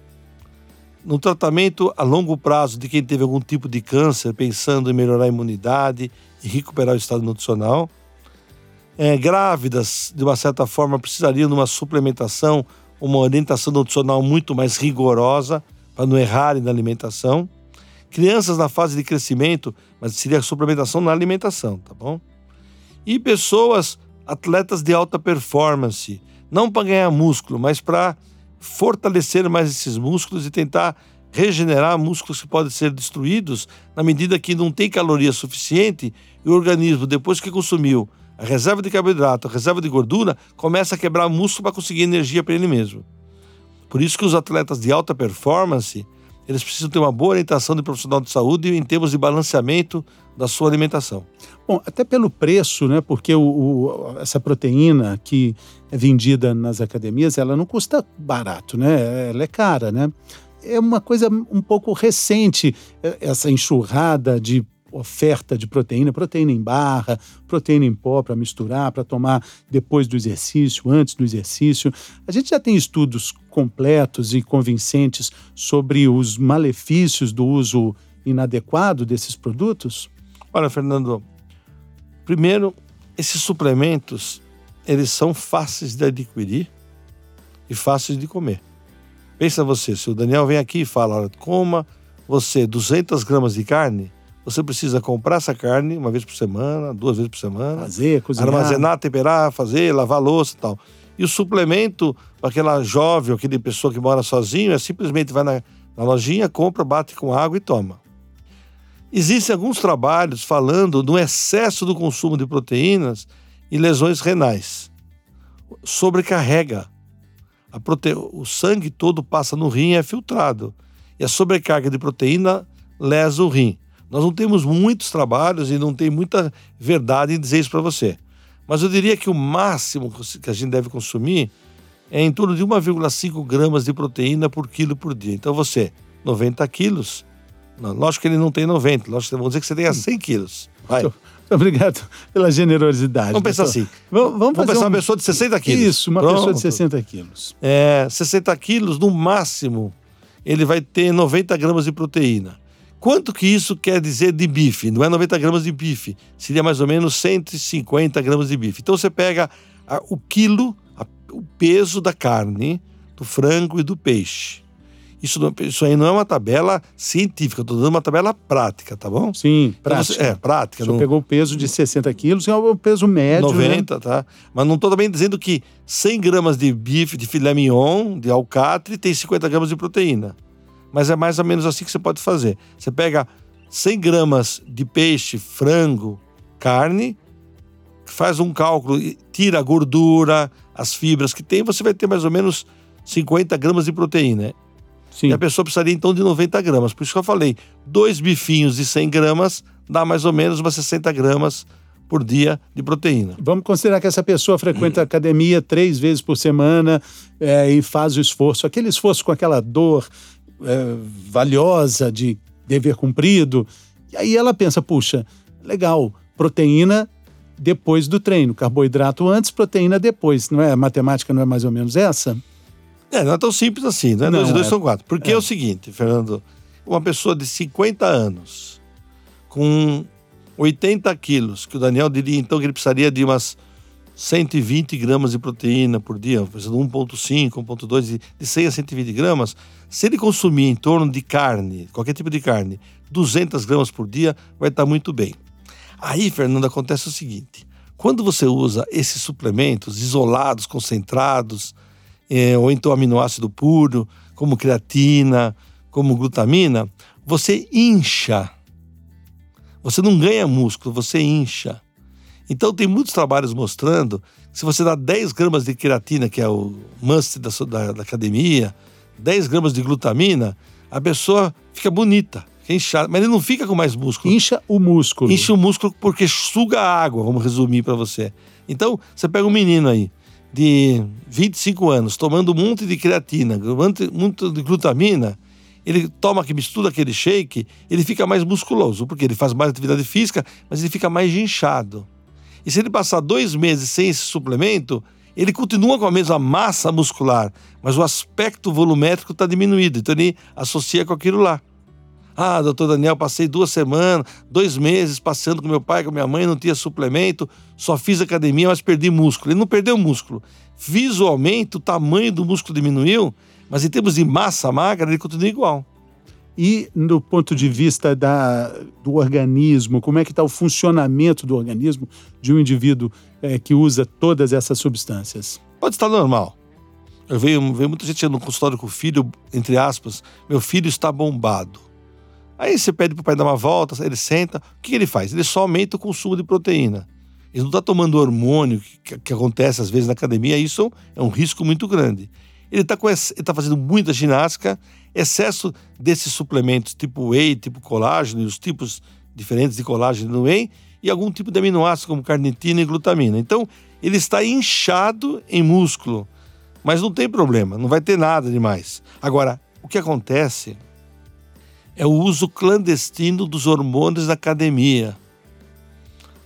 no tratamento a longo prazo de quem teve algum tipo de câncer, pensando em melhorar a imunidade e recuperar o estado nutricional. É, grávidas, de uma certa forma, precisariam de uma suplementação, uma orientação nutricional muito mais rigorosa para não errarem na alimentação. Crianças na fase de crescimento, mas seria suplementação na alimentação, tá bom? E pessoas, atletas de alta performance, não para ganhar músculo, mas para fortalecer mais esses músculos e tentar regenerar músculos que podem ser destruídos na medida que não tem caloria suficiente e o organismo, depois que consumiu a reserva de carboidrato, a reserva de gordura, começa a quebrar músculo para conseguir energia para ele mesmo. Por isso que os atletas de alta performance, eles precisam ter uma boa orientação de profissional de saúde em termos de balanceamento da sua alimentação. Bom, até pelo preço, né? Porque o, o, essa proteína que é vendida nas academias, ela não custa barato, né? Ela é cara, né? É uma coisa um pouco recente é, essa enxurrada de oferta de proteína, proteína em barra, proteína em pó para misturar, para tomar depois do exercício, antes do exercício. A gente já tem estudos completos e convincentes sobre os malefícios do uso inadequado desses produtos? Olha, Fernando, primeiro, esses suplementos, eles são fáceis de adquirir e fáceis de comer. Pensa você, se o Daniel vem aqui e fala, coma você 200 gramas de carne, você precisa comprar essa carne uma vez por semana, duas vezes por semana. Fazer, cozinhar. Armazenar, temperar, fazer, lavar louça e tal. E o suplemento para aquela jovem, aquele pessoa que mora sozinho, é simplesmente vai na, na lojinha, compra, bate com água e toma. Existem alguns trabalhos falando do excesso do consumo de proteínas e lesões renais. Sobrecarrega. Prote... O sangue todo passa no rim e é filtrado. E a sobrecarga de proteína lesa o rim. Nós não temos muitos trabalhos e não tem muita verdade em dizer isso para você. Mas eu diria que o máximo que a gente deve consumir é em torno de 1,5 gramas de proteína por quilo por dia. Então você, 90 quilos, não, lógico que ele não tem 90, lógico, vamos dizer que você tenha 100 quilos. Vai. Muito obrigado pela generosidade. Vamos pensar doutor. assim. Vamos, vamos Vamos pensar um- uma pessoa de 60 quilos. Isso, uma pessoa de Pronto. 60 quilos. É, 60 quilos, no máximo, ele vai ter 90 gramas de proteína. Quanto que isso quer dizer de bife? Não é 90 gramas de bife, seria mais ou menos 150 gramas de bife. Então você pega a- o quilo, a- o peso da carne, do frango e do peixe. Isso, não- isso aí não é uma tabela científica, eu estou dando uma tabela prática, tá bom? Sim, Então você- prática. é, prática. Senhor não- pegou o peso de 60 quilos, é o peso médio, né? 90, tá? Mas não estou também dizendo que 100 gramas de bife, de filé mignon, de alcatre, tem 50 gramas de proteína. Mas é mais ou menos assim que você pode fazer. Você pega 100 gramas de peixe, frango, carne, faz um cálculo, tira a gordura, as fibras que tem, você vai ter mais ou menos 50 gramas de proteína. Sim. E a pessoa precisaria então de 90 gramas. Por isso que eu falei, dois bifinhos de 100 gramas dá mais ou menos umas 60 gramas por dia de proteína. Vamos considerar que essa pessoa frequenta a academia três vezes por semana é, e faz o esforço, aquele esforço com aquela dor é, valiosa de dever cumprido. E aí ela pensa, puxa, legal, proteína depois do treino, carboidrato antes, proteína depois. Não é? A matemática não é mais ou menos essa? É, não é tão simples assim, não é Não, dois e dois é- são quatro. Porque é. é. o seguinte, Fernando, uma pessoa de 50 anos, com 80 quilos, que o Daniel diria então que ele precisaria de umas 120 gramas de proteína por dia, de 1,5, 1,2, de- de 100 a 120 gramas, se ele consumir em torno de carne, qualquer tipo de carne, 200 gramas por dia, vai estar muito bem. Aí, Fernando, acontece o seguinte: quando você usa esses suplementos isolados, concentrados, eh, ou então aminoácido puro, como creatina, como glutamina, você incha. Você não ganha músculo, você incha. Então, tem muitos trabalhos mostrando que se você dá 10 gramas de creatina, que é o must da, da- da academia, 10 gramas de glutamina, a pessoa fica bonita, fica inchada, mas ele não fica com mais músculo. Incha o músculo. Enche o músculo porque suga a água, vamos resumir para você. Então, você pega um menino aí de 25 anos tomando um monte de creatina, um monte muito de glutamina, ele toma que mistura aquele shake, ele fica mais musculoso, porque ele faz mais atividade física, mas ele fica mais inchado. E se ele passar dois meses sem esse suplemento, ele continua com a mesma massa muscular, mas o aspecto volumétrico está diminuído. Então ele associa com aquilo lá. Ah, doutor Daniel, passei duas semanas, dois meses passeando com meu pai, com minha mãe, não tinha suplemento, só fiz academia, mas perdi músculo. Ele não perdeu músculo. Visualmente, o tamanho do músculo diminuiu, mas em termos de massa magra, ele continua igual. E do ponto de vista da, do organismo, como é que está o funcionamento do organismo de um indivíduo eh, que usa todas essas substâncias? Pode estar normal. Eu vejo, vejo muita gente no consultório com o filho, entre aspas, meu filho está bombado. Aí você pede para o pai dar uma volta, ele senta, o que ele faz? Ele só aumenta o consumo de proteína. Ele não está tomando hormônio, que, que acontece às vezes na academia, isso é um risco muito grande. Ele está tá fazendo muita ginástica, excesso desses suplementos tipo whey, tipo colágeno, e os tipos diferentes de colágeno no whey, e algum tipo de aminoácido como carnitina e glutamina. Então, ele está inchado em músculo, mas não tem problema, não vai ter nada demais. Agora, o que acontece é o uso clandestino dos hormônios na academia.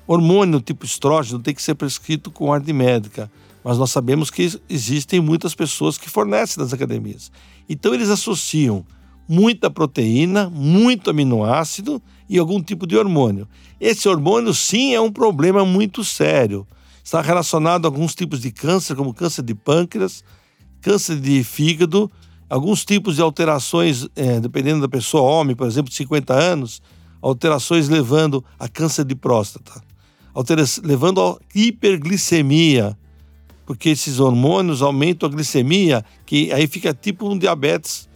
Hormônio tipo estrógeno tem que ser prescrito com ordem médica, mas nós sabemos que existem muitas pessoas que fornecem nas academias. Então eles associam muita proteína, muito aminoácido e algum tipo de hormônio. Esse hormônio sim é um problema muito sério. Está relacionado a alguns tipos de câncer, como câncer de pâncreas, câncer de fígado, alguns tipos de alterações, eh, dependendo da pessoa, homem, por exemplo, de 50 anos, alterações levando a câncer de próstata, levando a hiperglicemia, porque esses hormônios aumentam a glicemia, que aí fica tipo um diabetes,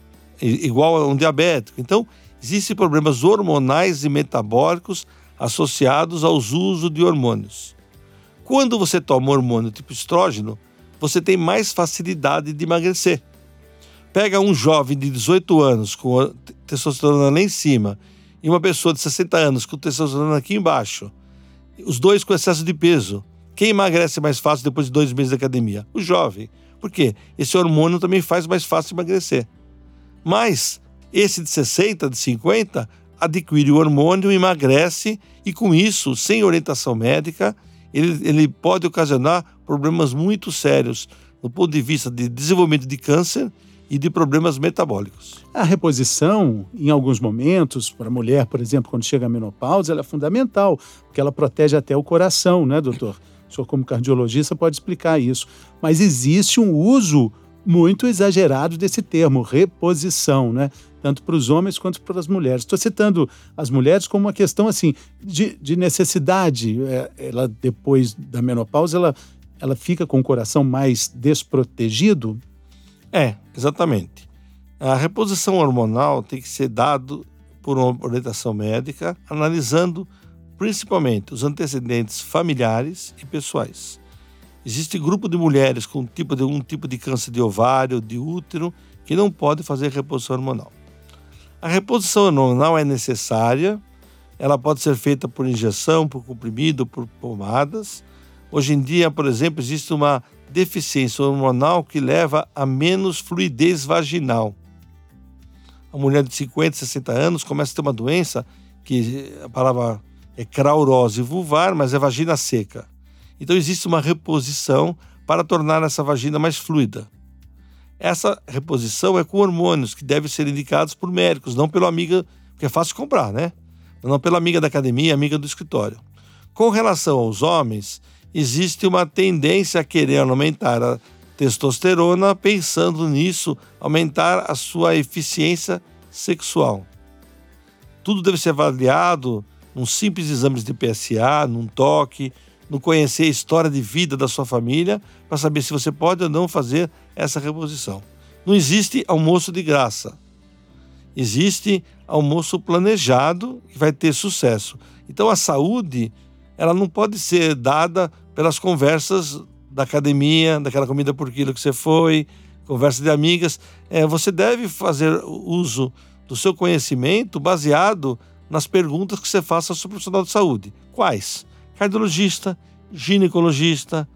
igual a um diabético. Então, existem problemas hormonais e metabólicos associados aos usos de hormônios. Quando você toma hormônio tipo estrógeno, você tem mais facilidade de emagrecer. Pega um jovem de 18 anos com testosterona lá em cima e uma pessoa de 60 anos com testosterona aqui embaixo, os dois com excesso de peso. Quem emagrece mais fácil depois de dois meses de academia? O jovem. Por quê? Esse hormônio também faz mais fácil emagrecer. Mas esse de 60, de 50, adquire o hormônio, emagrece e com isso, sem orientação médica, ele, ele pode ocasionar problemas muito sérios do ponto de vista de desenvolvimento de câncer e de problemas metabólicos. A reposição, em alguns momentos, para a mulher, por exemplo, quando chega a menopausa, ela é fundamental, porque ela protege até o coração, né, doutor? Senhor, como cardiologista, pode explicar isso. Mas existe um uso muito exagerado desse termo, reposição, né? Tanto para os homens quanto para as mulheres. Estou citando as mulheres como uma questão assim de, de necessidade. É, ela depois da menopausa, ela, ela fica com o coração mais desprotegido. É, exatamente. A reposição hormonal tem que ser dado por uma orientação médica, analisando principalmente os antecedentes familiares e pessoais. Existe grupo de mulheres com tipo de, um tipo de câncer de ovário, de útero, que não pode fazer reposição hormonal. A reposição hormonal é necessária, ela pode ser feita por injeção, por comprimido, por pomadas. Hoje em dia, por exemplo, existe uma deficiência hormonal que leva a menos fluidez vaginal. A mulher de 50, 60 anos começa a ter uma doença que a palavra é craurose vulvar, mas é vagina seca. Então existe uma reposição para tornar essa vagina mais fluida. Essa reposição é com hormônios que devem ser indicados por médicos, não pela amiga, porque é fácil comprar, né? Não pela amiga da academia, amiga do escritório. Com relação aos homens, existe uma tendência a querer aumentar a testosterona, pensando nisso, aumentar a sua eficiência sexual. Tudo deve ser avaliado num simples exame de PSA, num toque, no conhecer a história de vida da sua família, para saber se você pode ou não fazer essa reposição. Não existe almoço de graça. Existe almoço planejado que vai ter sucesso. Então a saúde, ela não pode ser dada pelas conversas da academia, daquela comida por quilo que você foi, conversa de amigas. É, você deve fazer uso do seu conhecimento baseado nas perguntas que você faça ao seu profissional de saúde. Quais? Cardiologista, ginecologista,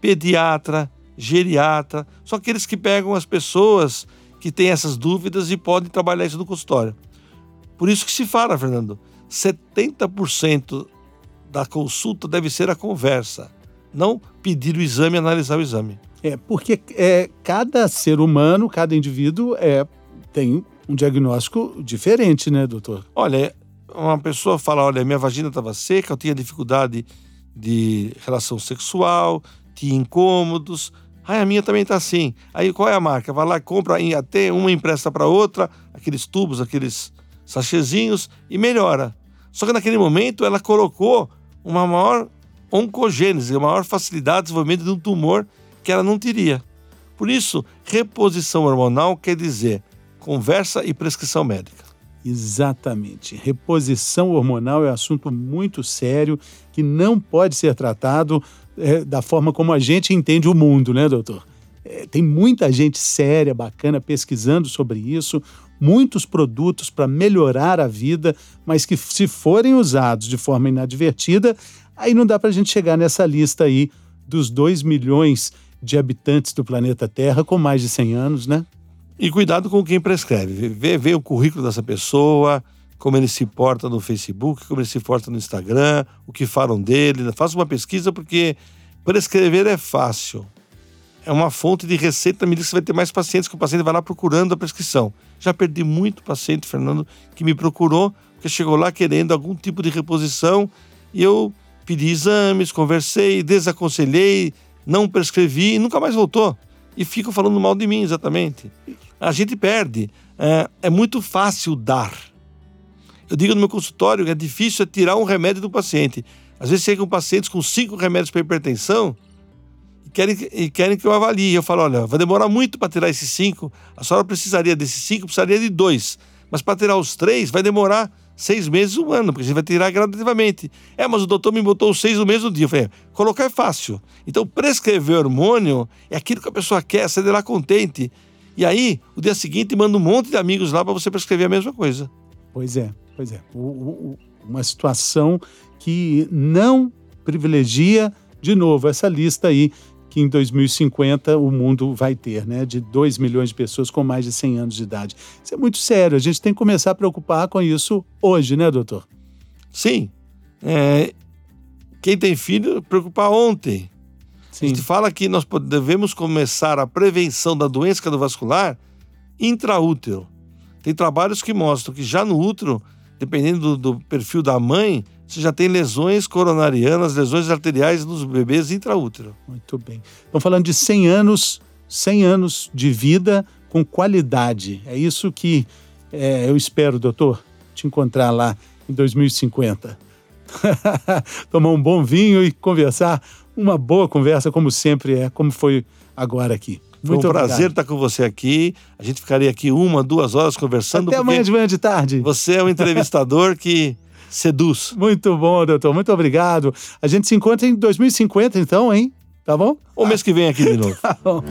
pediatra, geriatra, são aqueles que pegam as pessoas que têm essas dúvidas e podem trabalhar isso no consultório. Por isso que se fala, Fernando, 70% da consulta deve ser a conversa, não pedir o exame e analisar o exame. É, porque é, cada ser humano, cada indivíduo é, tem um diagnóstico diferente, né, doutor? Olha, uma pessoa fala: olha, minha vagina estava seca, eu tinha dificuldade de relação sexual, tinha incômodos. Ai, a minha também está assim. Aí qual é a marca? Vai lá, compra até uma empresta para outra, aqueles tubos, aqueles sachezinhos e melhora. Só que naquele momento ela colocou uma maior oncogênese, uma maior facilidade de desenvolvimento de um tumor que ela não teria. Por isso, reposição hormonal quer dizer conversa e prescrição médica. Exatamente. Reposição hormonal é um assunto muito sério que não pode ser tratado é, da forma como a gente entende o mundo, né, doutor? É, tem muita gente séria, bacana, pesquisando sobre isso, muitos produtos para melhorar a vida, mas que, se forem usados de forma inadvertida, aí não dá para a gente chegar nessa lista aí dos 2 milhões de habitantes do planeta Terra com mais de 100 anos, né? E cuidado com quem prescreve. Vê, vê o currículo dessa pessoa, como ele se porta no Facebook, como ele se porta no Instagram, o que falam dele. Faça uma pesquisa, porque prescrever é fácil. É uma fonte de receita, me diz que você vai ter mais pacientes, que o paciente vai lá procurando a prescrição. Já perdi muito paciente, Fernando, que me procurou, porque chegou lá querendo algum tipo de reposição e eu pedi exames, conversei, desaconselhei, não prescrevi e nunca mais voltou. E ficam falando mal de mim, exatamente a gente perde. É, é muito fácil dar. Eu digo no meu consultório que é difícil é tirar um remédio do paciente. Às vezes chegam pacientes com cinco remédios para hipertensão e querem, e querem que eu avalie. Eu falo: olha, vai demorar muito para tirar esses cinco. A senhora precisaria desses cinco, precisaria de dois. Mas para tirar os três, vai demorar seis meses, um ano, porque a gente vai tirar gradativamente. É, mas o doutor me botou os seis no mesmo dia. Eu falei, colocar é fácil. Então, prescrever hormônio é aquilo que a pessoa quer, sair de lá contente. E aí, o dia seguinte, manda um monte de amigos lá para você prescrever a mesma coisa. Pois é, pois é. O, o, uma situação que não privilegia de novo, essa lista aí que em 2050 o mundo vai ter, né? De 2 milhões de pessoas com mais de 100 anos de idade. Isso é muito sério, a gente tem que começar a preocupar com isso hoje, né, doutor? Sim. É, quem tem filho, preocupar ontem. Sim. A gente fala que nós devemos começar a prevenção da doença cardiovascular intraútero. Tem trabalhos que mostram que já no útero, dependendo do, do perfil da mãe, você já tem lesões coronarianas, lesões arteriais nos bebês intraútero. Muito bem. Estamos falando de 100 anos, 100 anos de vida com qualidade. É isso que é, eu espero, doutor, te encontrar lá em 2050. Tomar um bom vinho e conversar, uma boa conversa, como sempre é, como foi agora aqui. Muito foi um prazer estar com você aqui. A gente ficaria aqui uma, duas horas conversando. Até amanhã de manhã de tarde. Você é um entrevistador que seduz. Muito bom, doutor. Muito obrigado. A gente se encontra em 2050, então, hein? Tá bom? O mês que vem aqui de novo. tá bom.